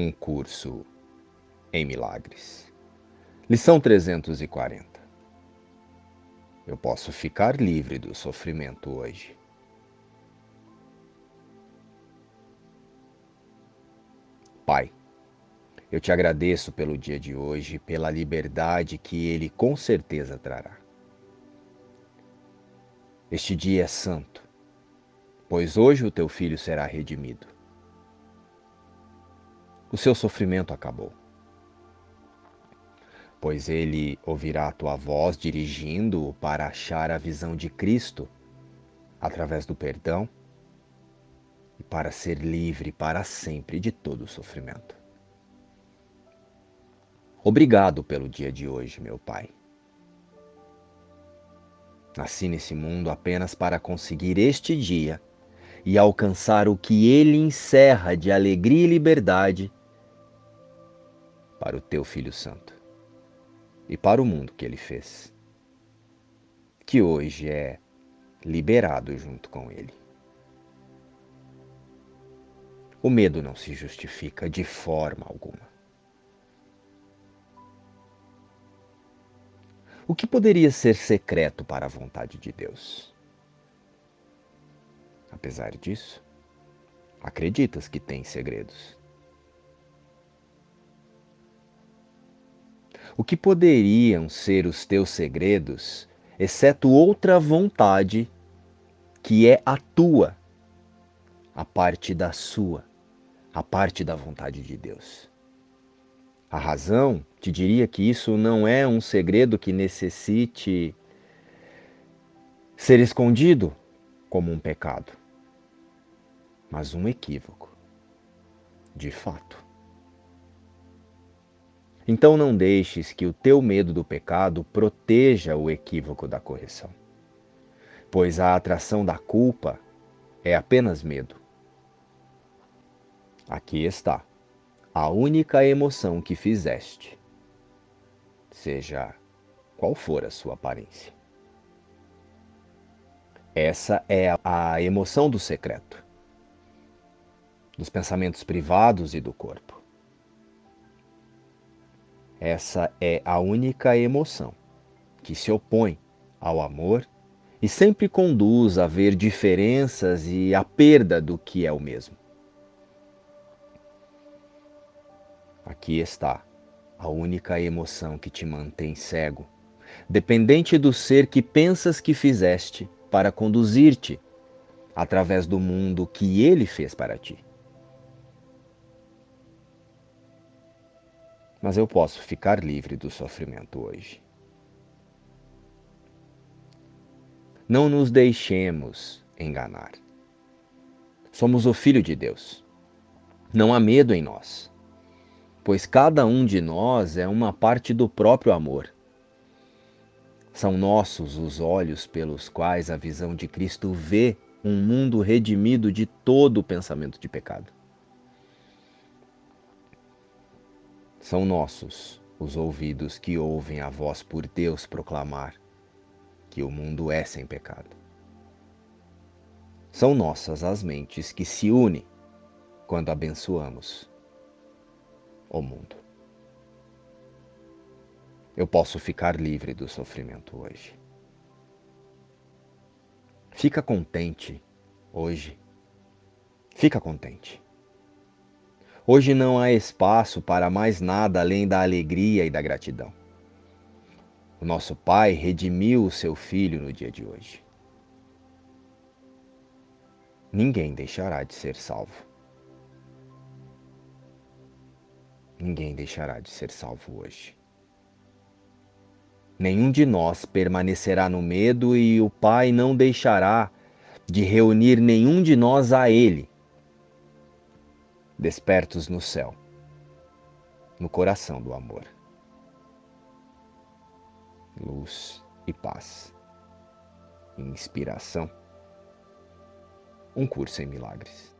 Um curso em milagres. Lição 340. Eu posso ficar livre do sofrimento hoje. Pai, eu te agradeço pelo dia de hoje, pela liberdade que ele com certeza trará. Este dia é santo, pois hoje o teu filho será redimido o seu sofrimento acabou. Pois ele ouvirá a tua voz dirigindo-o para achar a visão de Cristo através do perdão e para ser livre para sempre de todo o sofrimento. Obrigado pelo dia de hoje, meu Pai. Nasci nesse mundo apenas para conseguir este dia e alcançar o que ele encerra de alegria e liberdade para o teu Filho Santo e para o mundo que ele fez, que hoje é liberado junto com ele. O medo não se justifica de forma alguma. O que poderia ser secreto para a vontade de Deus? Apesar disso, acreditas que tem segredos. O que poderiam ser os teus segredos, exceto outra vontade que é a tua, a parte da sua, a parte da vontade de Deus? A razão te diria que isso não é um segredo que necessite ser escondido como um pecado, mas um equívoco, de fato. Então não deixes que o teu medo do pecado proteja o equívoco da correção. Pois a atração da culpa é apenas medo. Aqui está a única emoção que fizeste, seja qual for a sua aparência. Essa é a emoção do secreto, dos pensamentos privados e do corpo. Essa é a única emoção que se opõe ao amor e sempre conduz a ver diferenças e a perda do que é o mesmo. Aqui está a única emoção que te mantém cego, dependente do ser que pensas que fizeste para conduzir-te através do mundo que ele fez para ti. Mas eu posso ficar livre do sofrimento hoje. Não nos deixemos enganar. Somos o Filho de Deus. Não há medo em nós, pois cada um de nós é uma parte do próprio amor. São nossos os olhos pelos quais a visão de Cristo vê um mundo redimido de todo o pensamento de pecado. São nossos os ouvidos que ouvem a voz por Deus proclamar que o mundo é sem pecado. São nossas as mentes que se unem quando abençoamos o mundo. Eu posso ficar livre do sofrimento hoje. Fica contente hoje. Fica contente. Hoje não há espaço para mais nada além da alegria e da gratidão. O nosso Pai redimiu o seu Filho no dia de hoje. Ninguém deixará de ser salvo. Ninguém deixará de ser salvo hoje. Nenhum de nós permanecerá no medo e o Pai não deixará de reunir nenhum de nós a Ele despertos no céu, no coração do amor. Luz e paz. Inspiração. Um curso em milagres.